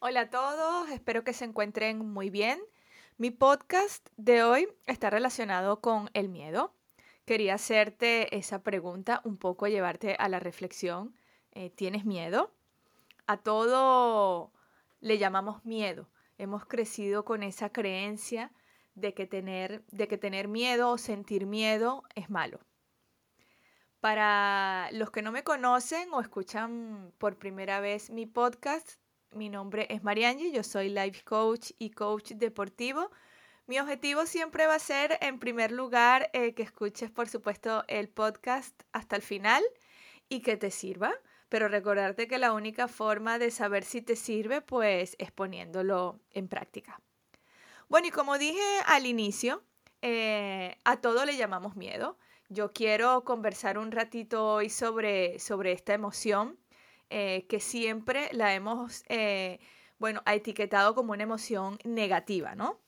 Hola a todos, espero que se encuentren muy bien. Mi podcast de hoy está relacionado con el miedo. Quería hacerte esa pregunta, un poco llevarte a la reflexión. Eh, ¿Tienes miedo? A todo le llamamos miedo. Hemos crecido con esa creencia de que tener, de que tener miedo o sentir miedo es malo. Para los que no me conocen o escuchan por primera vez mi podcast, mi nombre es Mariangi, yo soy life coach y coach deportivo. Mi objetivo siempre va a ser, en primer lugar, eh, que escuches, por supuesto, el podcast hasta el final y que te sirva. Pero recordarte que la única forma de saber si te sirve, pues, es poniéndolo en práctica. Bueno, y como dije al inicio, eh, a todo le llamamos miedo. Yo quiero conversar un ratito hoy sobre, sobre esta emoción eh, que siempre la hemos, eh, etiquetado como una emoción negativa, ¿no?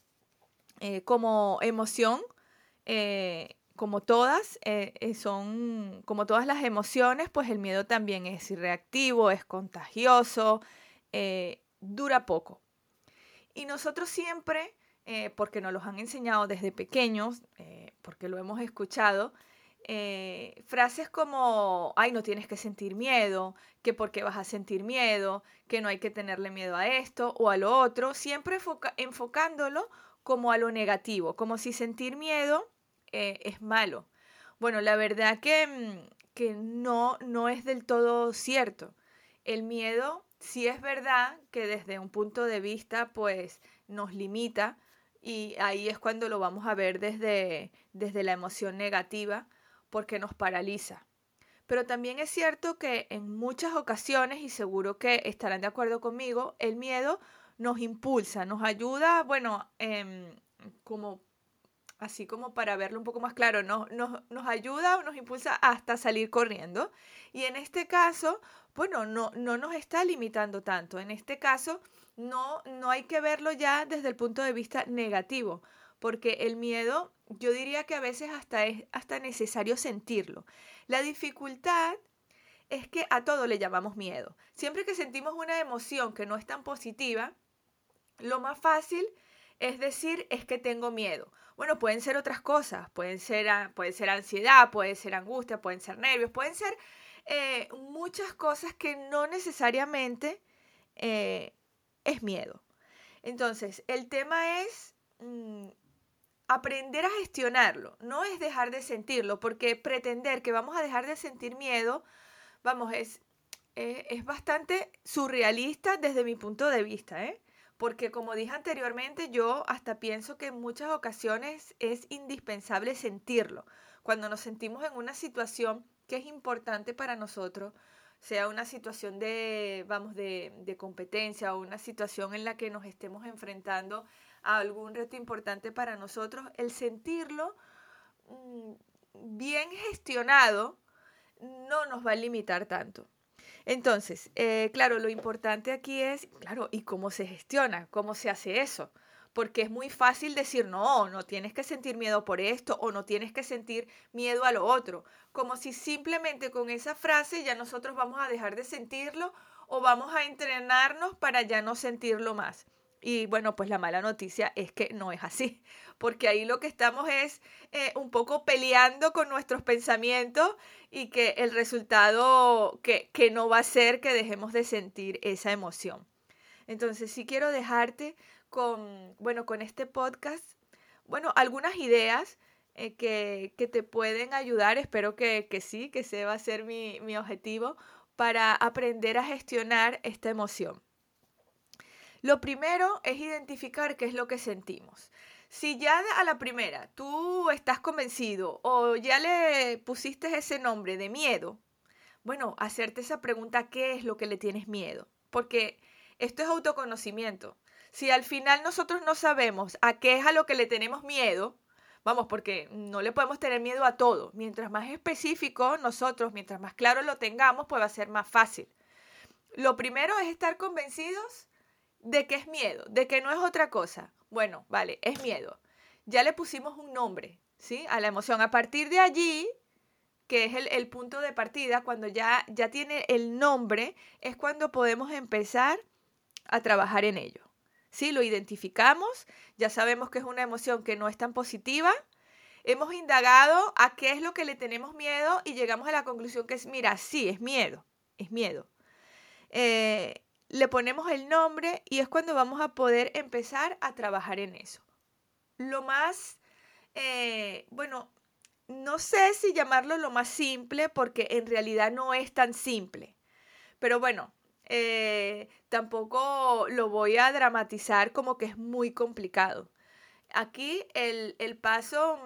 Eh, como emoción, como todas, son, como todas las emociones, pues el miedo también es irreactivo, es contagioso, dura poco. Y nosotros siempre, porque nos los han enseñado desde pequeños, porque lo hemos escuchado, eh, frases como, ay, no tienes que sentir miedo, que por qué vas a sentir miedo, que no hay que tenerle miedo a esto o a lo otro, siempre enfocándolo como a lo negativo, como si sentir miedo eh, es malo. Bueno, la verdad que, mm, que no, no es del todo cierto. El miedo sí es verdad que desde un punto de vista pues nos limita y ahí es cuando lo vamos a ver desde, desde la emoción negativa porque nos paraliza. Pero también es cierto que en muchas ocasiones, y seguro que estarán de acuerdo conmigo, el miedo nos impulsa, nos ayuda, bueno, em, como así como para verlo un poco más claro, nos, nos, ayuda o nos impulsa hasta salir corriendo. Y en este caso, bueno, no, no nos está limitando tanto. En este caso, no, no hay que verlo ya desde el punto de vista negativo, porque el miedo yo diría que a veces hasta es hasta necesario sentirlo. La dificultad es que a todo le llamamos miedo. Siempre que sentimos una emoción que no es tan positiva, lo más fácil es decir es que tengo miedo. Bueno, pueden ser otras cosas, pueden ser, puede ser ansiedad, puede ser angustia, pueden ser nervios, pueden ser eh, muchas cosas que no necesariamente eh, es miedo. Entonces, el tema es mm, aprender a gestionarlo, no es dejar de sentirlo, porque pretender que vamos a dejar de sentir miedo, vamos, es, eh, es bastante surrealista desde mi punto de vista, ¿eh? Porque como dije anteriormente, yo hasta pienso que en muchas ocasiones es indispensable sentirlo. Cuando nos sentimos en una situación que es importante para nosotros, sea una situación de, vamos, de, de competencia o una situación en la que nos estemos enfrentando algún reto importante para nosotros, el sentirlo mm, bien gestionado no nos va a limitar tanto. Entonces, eh, claro, lo importante aquí es, claro, ¿y cómo se gestiona? ¿Cómo se hace eso? Porque es muy fácil decir, no, no tienes que sentir miedo por esto o no tienes que sentir miedo a lo otro. Como si simplemente con esa frase ya nosotros vamos a dejar de sentirlo o vamos a entrenarnos para ya no sentirlo más. Y bueno, pues la mala noticia es que no es así, porque ahí lo que estamos es eh, un poco peleando con nuestros pensamientos y que el resultado que, no va a ser que dejemos de sentir esa emoción. Entonces sí quiero dejarte con, bueno, con este podcast, bueno, algunas ideas eh, que, que, te pueden ayudar, espero que, que, sí, que ese va a ser mi, mi objetivo para aprender a gestionar esta emoción. Lo primero es identificar qué es lo que sentimos. Si ya a la primera tú estás convencido o ya le pusiste ese nombre de miedo, bueno, hacerte esa pregunta, ¿qué es lo que le tienes miedo? Porque esto es autoconocimiento. Si al final nosotros no sabemos a qué es a lo que le tenemos miedo, vamos, porque no le podemos tener miedo a todo. Mientras más específico nosotros, mientras más claro lo tengamos, pues va a ser más fácil. Lo primero es estar convencidos de que es miedo, de que no es otra cosa. Bueno, vale, es miedo. Ya le pusimos un nombre, ¿sí? A la emoción. A partir de allí, que es el, punto de partida, cuando ya, ya tiene el nombre, es cuando podemos empezar a trabajar en ello. Si lo identificamos, ya sabemos que es una emoción que no es tan positiva, hemos indagado a qué es lo que le tenemos miedo y llegamos a la conclusión que es, mira, sí, es miedo, es miedo. Eh, le ponemos el nombre y es cuando vamos a poder empezar a trabajar en eso. Lo más, eh, bueno, no sé si llamarlo lo más simple porque en realidad no es tan simple. Pero bueno, eh, tampoco lo voy a dramatizar como que es muy complicado. Aquí el, paso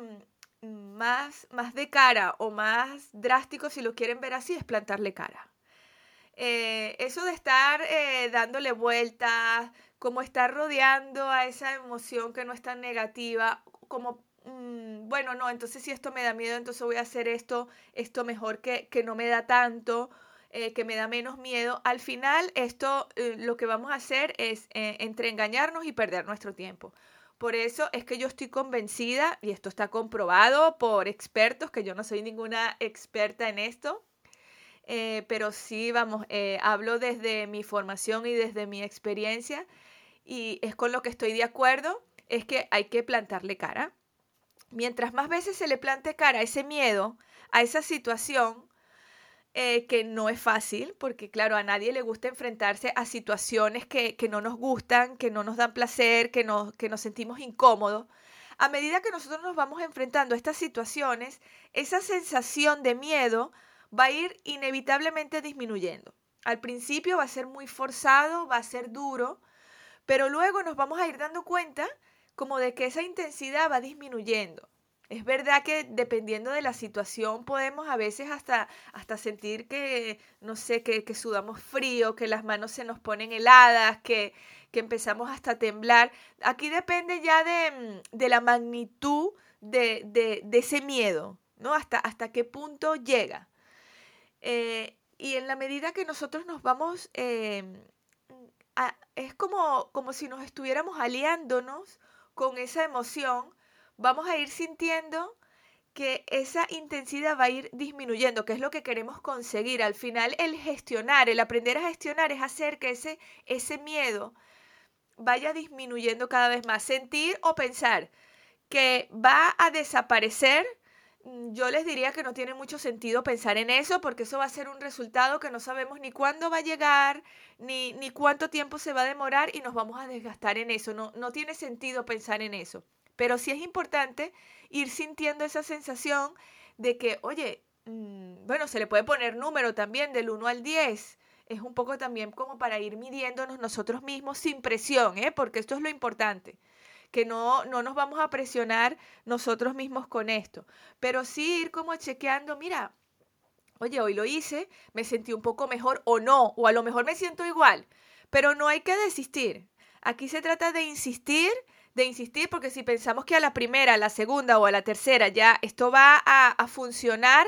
mm, más, más de cara o más drástico, si lo quieren ver así, es plantarle cara. Eh, eso de estar eh, dándole vueltas, como estar rodeando a esa emoción que no es tan negativa, como, mm, bueno, no, entonces si esto me da miedo, entonces voy a hacer esto, esto mejor que, que no me da tanto, eh, que me da menos miedo, al final esto lo que vamos a hacer es entre engañarnos y perder nuestro tiempo. Por eso es que yo estoy convencida, y esto está comprobado por expertos, que yo no soy ninguna experta en esto, pero sí, vamos, hablo desde mi formación y desde mi experiencia, y es con lo que estoy de acuerdo, es que hay que plantarle cara. Mientras más veces se le plante cara a ese miedo, a esa situación, eh, que no es fácil, porque claro, a nadie le gusta enfrentarse a situaciones que, no nos gustan, que no nos dan placer, que nos, que nos sentimos incómodos. A medida que nosotros nos vamos enfrentando a estas situaciones, esa sensación de miedo va a ir inevitablemente disminuyendo. Al principio va a ser muy forzado, va a ser duro, pero luego nos vamos a ir dando cuenta como de que esa intensidad va disminuyendo. Es verdad que dependiendo de la situación podemos a veces hasta, hasta sentir que, no sé, que, sudamos frío, que las manos se nos ponen heladas, que, que empezamos hasta a temblar. Aquí depende ya de, mm, de la magnitud de, de, de, ese miedo, ¿no? Hasta, hasta qué punto llega. Eh, y en la medida que nosotros nos vamos, em, es como, como si nos estuviéramos aliándonos con esa emoción vamos a ir sintiendo que esa intensidad va a ir disminuyendo, que es lo que queremos conseguir. Al final, el gestionar, el aprender a gestionar es hacer que ese, ese miedo vaya disminuyendo cada vez más. Sentir o pensar que va a desaparecer, yo les diría que no tiene mucho sentido pensar en eso, porque eso va a ser un resultado que no sabemos ni cuándo va a llegar, ni, ni cuánto tiempo se va a demorar y nos vamos a desgastar en eso. No, no tiene sentido pensar en eso. Pero sí es importante ir sintiendo esa sensación de que, oye, mm, bueno, se le puede poner número también del 1 al 10. Es un poco también como para ir midiéndonos nosotros mismos sin presión, ¿eh? porque esto es lo importante que no, no nos vamos a presionar nosotros mismos con esto, pero sí ir como chequeando, mira, oye, hoy lo hice, me sentí un poco mejor o no, o a lo mejor me siento igual, pero no hay que desistir. Aquí se trata de insistir de insistir porque si pensamos que a la primera, a la segunda o a la tercera ya esto va a, funcionar,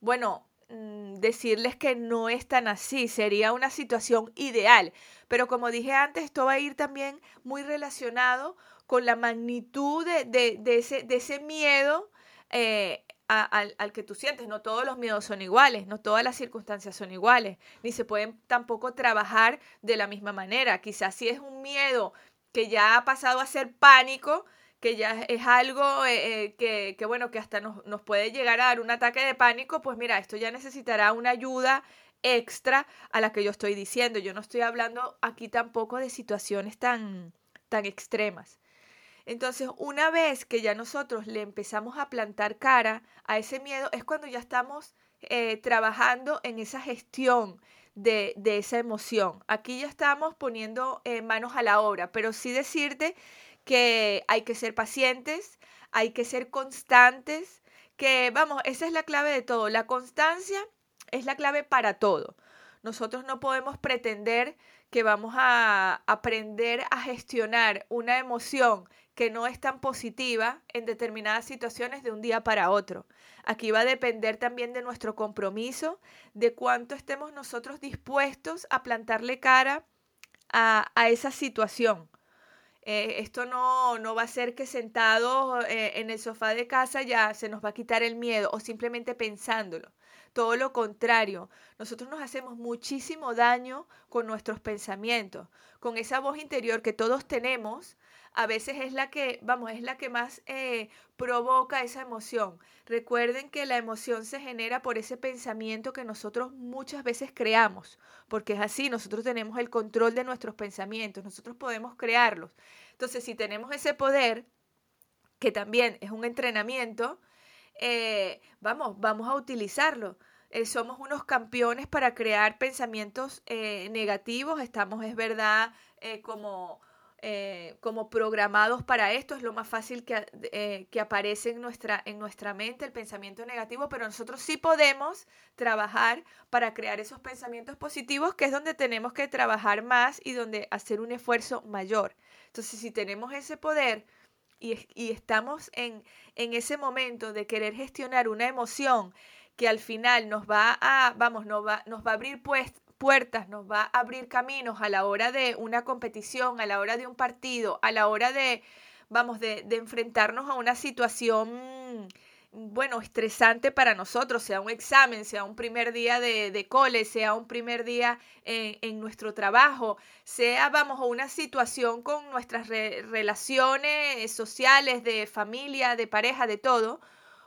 bueno, mm, decirles que no es tan así, sería una situación ideal. Pero como dije antes, esto va a ir también muy relacionado con la magnitud de, ese, de ese, miedo eh, al, al, que tú sientes. No todos los miedos son iguales, no todas las circunstancias son iguales, ni se pueden tampoco trabajar de la misma manera. Quizás si es un miedo que ya ha pasado a ser pánico, que ya es algo eh, eh, que, bueno, que hasta nos, nos puede llegar a dar un ataque de pánico, pues mira, esto ya necesitará una ayuda extra a la que yo estoy diciendo. Yo no estoy hablando aquí tampoco de situaciones tan, tan extremas. Entonces, una vez que ya nosotros le empezamos a plantar cara a ese miedo, es cuando ya estamos eh, trabajando en esa gestión de, esa emoción. Aquí ya estamos poniendo eh, manos a la obra, pero sí decirte que hay que ser pacientes, hay que ser constantes, que vamos, esa es la clave de todo. La constancia es la clave para todo. Nosotros no podemos pretender que vamos a aprender a gestionar una emoción que no es tan positiva en determinadas situaciones de un día para otro. Aquí va a depender también de nuestro compromiso, de cuánto estemos nosotros dispuestos a plantarle cara a, esa situación. Eh, esto no, no, va a ser que sentado eh, en el sofá de casa ya se nos va a quitar el miedo o simplemente pensándolo. Todo lo contrario, nosotros nos hacemos muchísimo daño con nuestros pensamientos, con esa voz interior que todos tenemos, a veces es la que, vamos, es la que más eh, provoca esa emoción. Recuerden que la emoción se genera por ese pensamiento que nosotros muchas veces creamos, porque es así, nosotros tenemos el control de nuestros pensamientos, nosotros podemos crearlos. Entonces, si tenemos ese poder, que también es un entrenamiento, eh, vamos, vamos a utilizarlo. Eh, somos unos campeones para crear pensamientos negativos, estamos, es verdad, como eh, como programados para esto, es lo más fácil que, eh, que aparece en nuestra, en nuestra mente, el pensamiento negativo, pero nosotros sí podemos trabajar para crear esos pensamientos positivos, que es donde tenemos que trabajar más y donde hacer un esfuerzo mayor. Entonces, si tenemos ese poder y, y estamos en, en ese momento de querer gestionar una emoción que al final nos va a, vamos, nos va, nos va a abrir pues, puertas, nos va a abrir caminos a la hora de una competición, a la hora de un partido, a la hora de, vamos, de, enfrentarnos a una situación, bueno, estresante para nosotros, sea un examen, sea un primer día de, de cole, sea un primer día en, nuestro trabajo, sea, vamos, una situación con nuestras relaciones sociales, de familia, de pareja, de todo,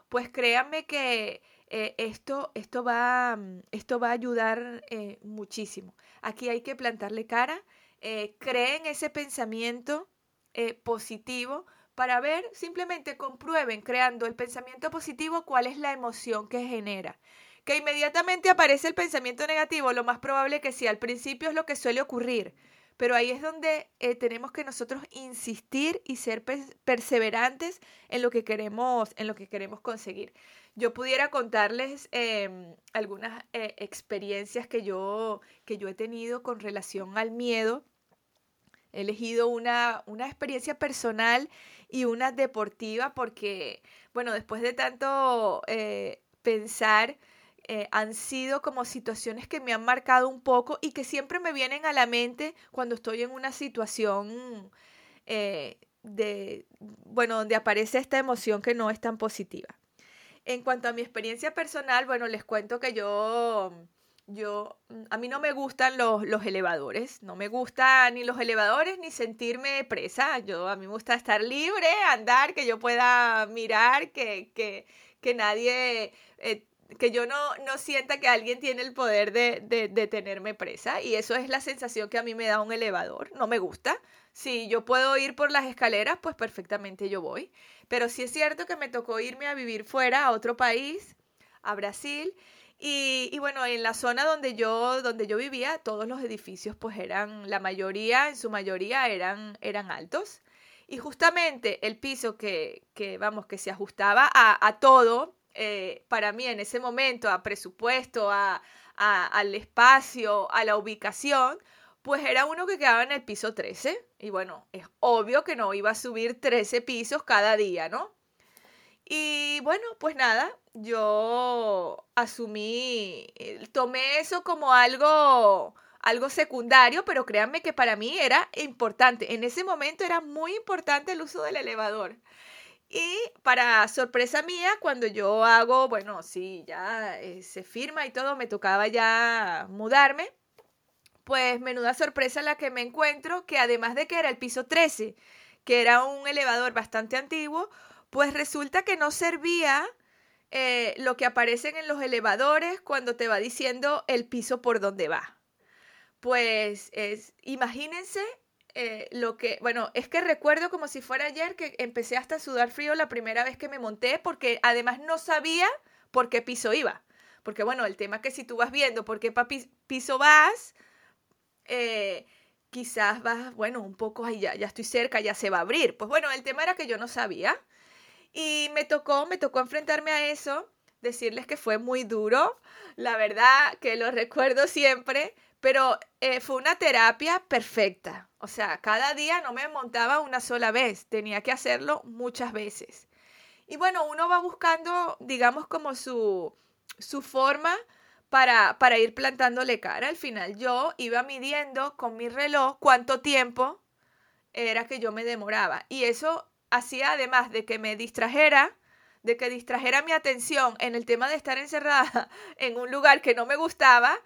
pues créanme que eh, esto, esto, va, mm, esto va a ayudar eh, muchísimo. Aquí hay que plantarle cara, eh, creen ese pensamiento positivo para ver, simplemente comprueben creando el pensamiento positivo cuál es la emoción que genera. Que inmediatamente aparece el pensamiento negativo, lo más probable que sí, al principio es lo que suele ocurrir, pero ahí es donde tenemos que nosotros insistir y ser perseverantes en lo que queremos, en lo que queremos conseguir yo pudiera contarles em, algunas eh, experiencias que yo, que yo he tenido con relación al miedo. He elegido una, una experiencia personal y una deportiva porque, bueno, después de tanto eh, pensar, eh, han sido como situaciones que me han marcado un poco y que siempre me vienen a la mente cuando estoy en una situación de, bueno, donde aparece esta emoción que no es tan positiva. En cuanto a mi experiencia personal, bueno, les cuento que yo, yo, a mí no me gustan los, los elevadores, no me gustan ni los elevadores ni sentirme presa. Yo, a mí me gusta estar libre, andar, que yo pueda mirar, que, que, que nadie... Eh, que yo no, no sienta que alguien tiene el poder de, de, tenerme presa y eso es la sensación que a mí me da un elevador, no me gusta. Si yo puedo ir por las escaleras, pues perfectamente yo voy. Pero sí es cierto que me tocó irme a vivir fuera, a otro país, a Brasil. Y, y, bueno, en la zona donde yo, donde yo vivía, todos los edificios, pues eran, la mayoría, en su mayoría, eran, eran altos. Y justamente el piso que, que vamos, que se ajustaba a, a todo, eh, para mí en ese momento, a presupuesto, a, a, al espacio, a la ubicación, pues era uno que quedaba en el piso 13. Y bueno, es obvio que no iba a subir 13 pisos cada día, ¿no? Y bueno, pues nada, yo asumí, eh, tomé eso como algo, algo secundario, pero créanme que para mí era importante. En ese momento era muy importante el uso del elevador. Y para sorpresa mía, cuando yo hago, bueno, sí, ya eh, se firma y todo, me tocaba ya mudarme pues menuda sorpresa la que me encuentro, que además de que era el piso 13, que era un elevador bastante antiguo, pues resulta que no servía eh, lo que aparecen en los elevadores cuando te va diciendo el piso por donde va. Pues es, imagínense eh, lo que, bueno, es que recuerdo como si fuera ayer que empecé hasta a sudar frío la primera vez que me monté porque además no sabía por qué piso iba. Porque bueno, el tema es que si tú vas viendo por qué piso vas, eh, quizás vas, bueno, un poco, ahí ya, ya estoy cerca, ya se va a abrir. Pues bueno, el tema era que yo no sabía y me tocó, me tocó enfrentarme a eso, decirles que fue muy duro, la verdad que lo recuerdo siempre, pero eh, fue una terapia perfecta. O sea, cada día no me montaba una sola vez, tenía que hacerlo muchas veces. Y bueno, uno va buscando, digamos, como su, su forma para, para ir plantándole cara. Al final yo iba midiendo con mi reloj cuánto tiempo era que yo me demoraba. Y eso hacía, además de que me distrajera de que distrajera mi atención en el tema de estar encerrada en un lugar que no me gustaba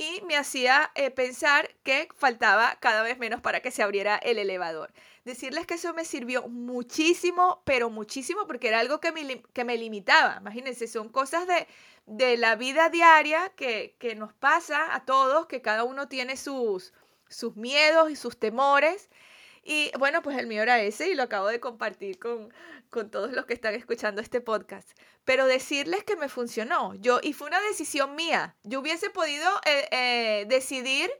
y me hacía eh, pensar que faltaba cada vez menos para que se abriera el elevador. Decirles que eso me sirvió muchísimo, pero muchísimo, porque era algo que me, que me limitaba. Imagínense, son cosas de, de la vida diaria que, que, nos pasa a todos, que cada uno tiene sus, sus miedos y sus temores. Y bueno, pues el mío era ese y lo acabo de compartir con, con todos los que están escuchando este podcast. Pero decirles que me funcionó. Yo, y fue una decisión mía. Yo hubiese podido eh, eh, decidir,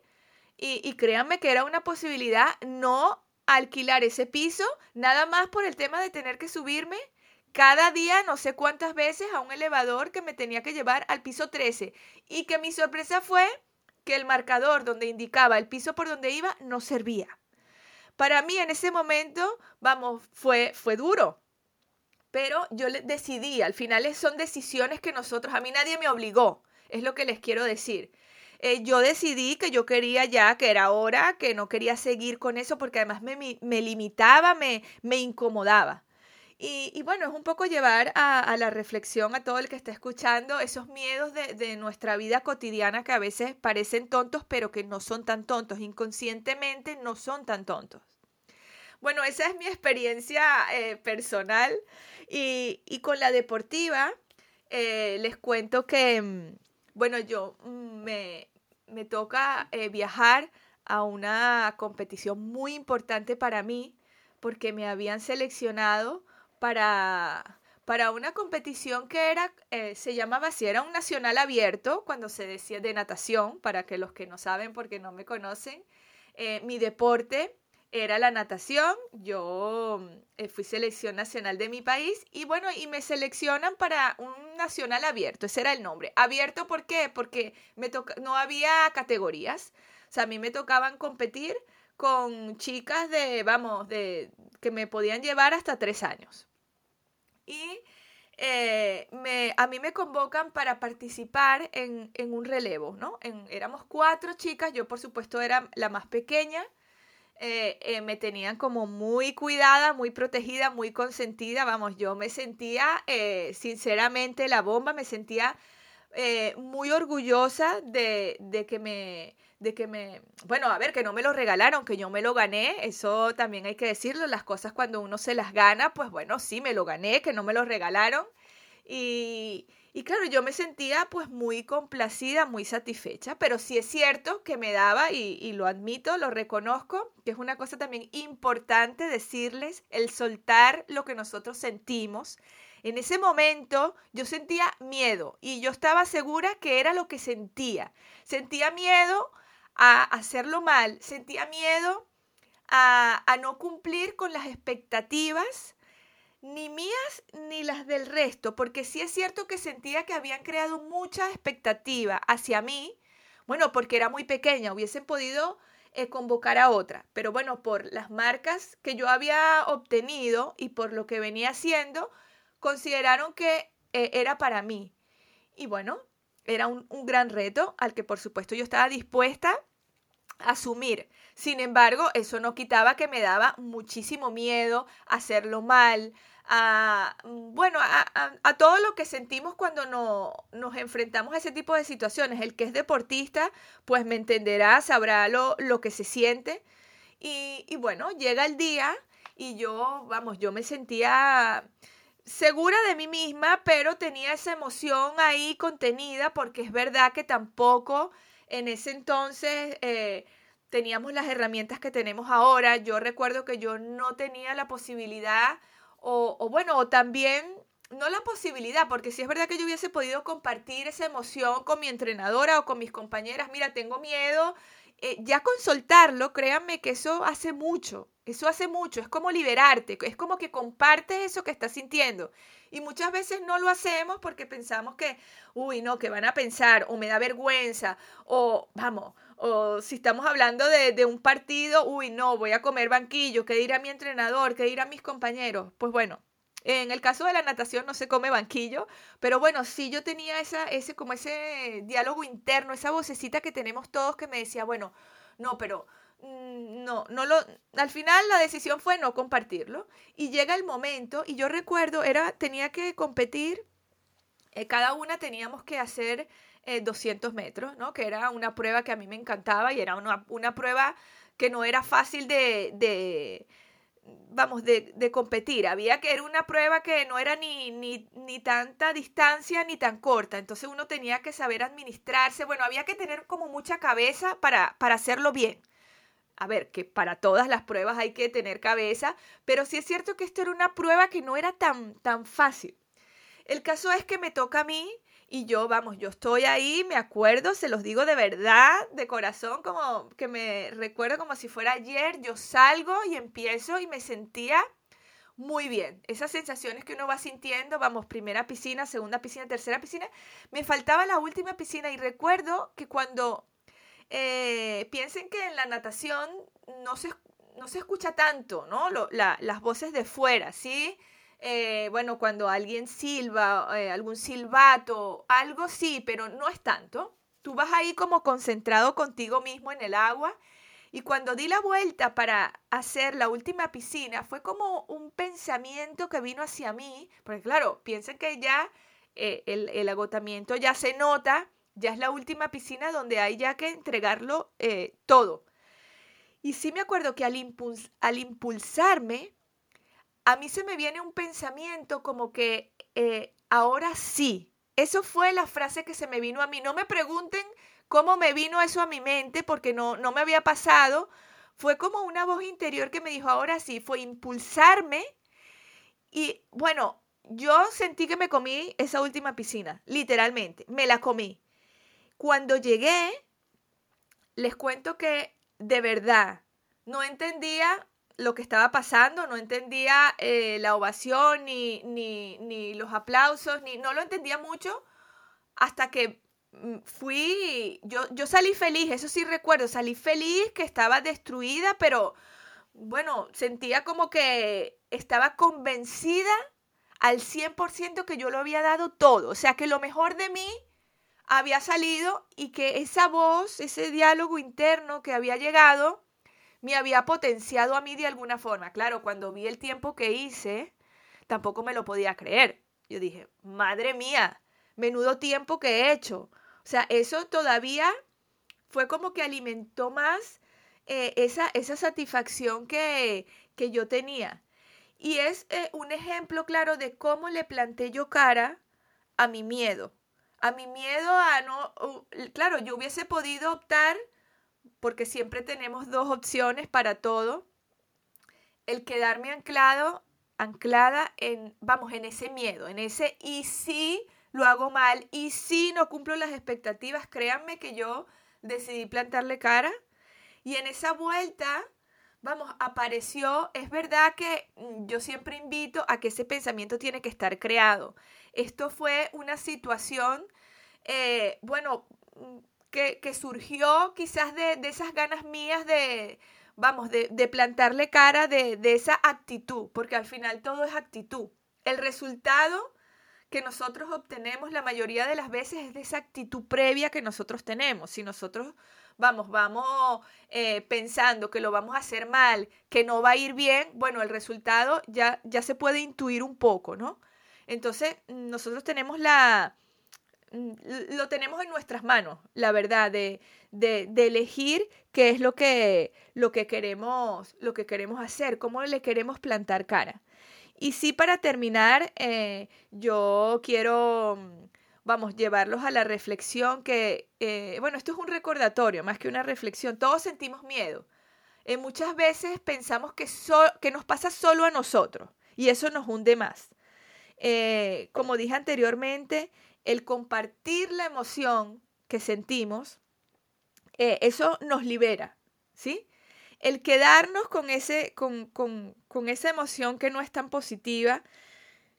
y, y créanme que era una posibilidad, no alquilar ese piso, nada más por el tema de tener que subirme cada día no sé cuántas veces a un elevador que me tenía que llevar al piso 13 y que mi sorpresa fue que el marcador donde indicaba el piso por donde iba no servía. Para mí en ese momento, vamos, fue, fue duro, pero yo decidí, al final son decisiones que nosotros, a mí nadie me obligó, es lo que les quiero decir. Eh, yo decidí que yo quería ya, que era hora, que no quería seguir con eso porque además me, me limitaba, me, me incomodaba. Y, bueno, es un poco llevar a, la reflexión a todo el que está escuchando esos miedos de, de, nuestra vida cotidiana que a veces parecen tontos, pero que no son tan tontos, inconscientemente no son tan tontos. Bueno, esa es mi experiencia eh, personal y, y, con la deportiva eh, les cuento que, mm, bueno, yo mm, me, me toca eh, viajar a una competición muy importante para mí porque me habían seleccionado para, para una competición que era, eh, se llamaba así, era un nacional abierto, cuando se decía de natación, para que los que no saben porque no me conocen, eh, mi deporte era la natación, yo eh, fui selección nacional de mi país y bueno, y me seleccionan para un nacional abierto, ese era el nombre. Abierto, ¿por qué? Porque me no había categorías, o sea, a mí me tocaban competir con chicas de, vamos, de que me podían llevar hasta tres años. Y eh, me, a mí me convocan para participar en, en un relevo, ¿no? En, éramos cuatro chicas, yo por supuesto era la más pequeña eh, eh, me tenían como muy cuidada, muy protegida, muy consentida. Vamos, yo me sentía, eh, sinceramente, la bomba, me sentía eh, muy orgullosa de, de, que me, de que me, bueno, a ver, que no me lo regalaron, que yo me lo gané, eso también hay que decirlo, las cosas cuando uno se las gana, pues bueno, sí, me lo gané, que no me lo regalaron. Y, y claro, yo me sentía pues muy complacida, muy satisfecha, pero sí es cierto que me daba, y, y, lo admito, lo reconozco, que es una cosa también importante decirles, el soltar lo que nosotros sentimos. En ese momento yo sentía miedo y yo estaba segura que era lo que sentía. Sentía miedo a hacerlo mal, sentía miedo a, a no cumplir con las expectativas ni mías ni las del resto, porque sí es cierto que sentía que habían creado mucha expectativa hacia mí, bueno, porque era muy pequeña, hubiesen podido eh, convocar a otra, pero bueno, por las marcas que yo había obtenido y por lo que venía haciendo, consideraron que eh, era para mí. Y bueno, era un, gran reto al que por supuesto yo estaba dispuesta a asumir. Sin embargo, eso no quitaba que me daba muchísimo miedo hacerlo mal, a, mm, bueno, a, a, todo lo que sentimos cuando no, nos enfrentamos a ese tipo de situaciones. El que es deportista, pues me entenderá, sabrá lo, lo que se siente. Y, y bueno, llega el día y yo, vamos, yo me sentía segura de mí misma, pero tenía esa emoción ahí contenida porque es verdad que tampoco en ese entonces eh, teníamos las herramientas que tenemos ahora. Yo recuerdo que yo no tenía la posibilidad o, o bueno, o también no la posibilidad, porque si es verdad que yo hubiese podido compartir esa emoción con mi entrenadora o con mis compañeras, mira, tengo miedo, eh, ya con soltarlo, créanme que eso hace mucho, eso hace mucho, es como liberarte, es como que compartes eso que estás sintiendo. Y muchas veces no lo hacemos porque pensamos que, uy, no, que van a pensar, o me da vergüenza, o vamos, o si estamos hablando de, de, un partido, uy, no, voy a comer banquillo, ¿qué dirá mi entrenador? ¿Qué dirán mis compañeros? Pues bueno, en el caso de la natación no se come banquillo, pero bueno, sí yo tenía esa, ese, como ese diálogo interno, esa vocecita que tenemos todos que me decía, bueno, no, pero mm, no, no lo, al final la decisión fue no compartirlo. Y llega el momento, y yo recuerdo, era, tenía que competir, eh, cada una teníamos que hacer 200 metros, ¿no? Que era una prueba que a mí me encantaba y era una, una prueba que no era fácil de, de vamos, de, de, competir. Había que, era una prueba que no era ni, ni, ni, tanta distancia ni tan corta. Entonces uno tenía que saber administrarse. Bueno, había que tener como mucha cabeza para, para hacerlo bien. A ver, que para todas las pruebas hay que tener cabeza, pero sí es cierto que esto era una prueba que no era tan, tan fácil. El caso es que me toca a mí y yo, vamos, yo estoy ahí, me acuerdo, se los digo de verdad, de corazón, como que me recuerdo como si fuera ayer, yo salgo y empiezo y me sentía muy bien. Esas sensaciones que uno va sintiendo, vamos, primera piscina, segunda piscina, tercera piscina, me faltaba la última piscina y recuerdo que cuando eh, piensen que en la natación no se, no se escucha tanto, ¿no? las voces de fuera, ¿sí? Eh, bueno, cuando alguien silba, eh, algún silbato, algo sí, pero no es tanto. Tú vas ahí como concentrado contigo mismo en el agua. Y cuando di la vuelta para hacer la última piscina, fue como un pensamiento que vino hacia mí, porque claro, piensen que ya eh, el, agotamiento ya se nota, ya es la última piscina donde hay ya que entregarlo todo. Y sí me acuerdo que al, al impulsarme, a mí se me viene un pensamiento como que eh, ahora sí. Eso fue la frase que se me vino a mí. No me pregunten cómo me vino eso a mi mente porque no, no me había pasado. Fue como una voz interior que me dijo ahora sí. Fue impulsarme. Y bueno, yo sentí que me comí esa última piscina, literalmente. Me la comí. Cuando llegué, les cuento que de verdad no entendía lo que estaba pasando, no entendía eh, la ovación ni, ni, ni, los aplausos, ni, no lo entendía mucho hasta que mm, fui, yo, yo salí feliz, eso sí recuerdo, salí feliz que estaba destruida, pero bueno, sentía como que estaba convencida al 100% que yo lo había dado todo, o sea que lo mejor de mí había salido y que esa voz, ese diálogo interno que había llegado, me había potenciado a mí de alguna forma. Claro, cuando vi el tiempo que hice, tampoco me lo podía creer. Yo dije, madre mía, menudo tiempo que he hecho. O sea, eso todavía fue como que alimentó más eh, esa, esa satisfacción que, que, yo tenía. Y es eh, un ejemplo claro de cómo le planté yo cara a mi miedo. A mi miedo a no... claro, yo hubiese podido optar porque siempre tenemos dos opciones para todo. El quedarme anclado, anclada en, vamos, en ese miedo, en ese y si lo hago mal y si no cumplo las expectativas, créanme que yo decidí plantarle cara y en esa vuelta, vamos, apareció, es verdad que mm, yo siempre invito a que ese pensamiento tiene que estar creado. Esto fue una situación, eh, bueno, que, surgió quizás de, esas ganas mías de, vamos, de, plantarle cara de, de, esa actitud, porque al final todo es actitud. El resultado que nosotros obtenemos la mayoría de las veces es de esa actitud previa que nosotros tenemos. Si nosotros vamos, vamos eh, pensando que lo vamos a hacer mal, que no va a ir bien, bueno, el resultado ya, ya se puede intuir un poco, ¿no? Entonces, nosotros tenemos la, lo tenemos en nuestras manos, la verdad, de, elegir qué es lo que, lo, que queremos, lo que queremos hacer, cómo le queremos plantar cara. Y sí, para terminar, eh, yo quiero, mm, vamos, llevarlos a la reflexión que, eh, bueno, esto es un recordatorio, más que una reflexión, todos sentimos miedo. Eh, muchas veces pensamos que, que nos pasa solo a nosotros y eso nos hunde más. como dije anteriormente, el compartir la emoción que sentimos, eh, eso nos libera, ¿sí? El quedarnos con, ese, con, con, esa emoción que no es tan positiva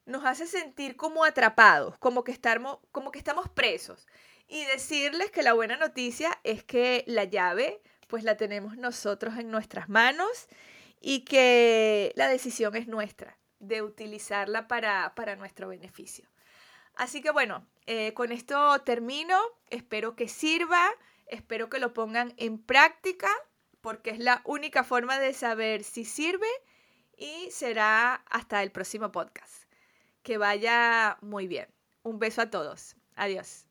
nos hace sentir como atrapados, como que, estamos, como que estamos presos. Y decirles que la buena noticia es que la llave pues la tenemos nosotros en nuestras manos y que la decisión es nuestra de utilizarla para, para nuestro beneficio. Así que bueno, eh, con esto termino. Espero que sirva, espero que lo pongan en práctica porque es la única forma de saber si sirve y será hasta el próximo podcast. Que vaya muy bien. Un beso a todos. Adiós.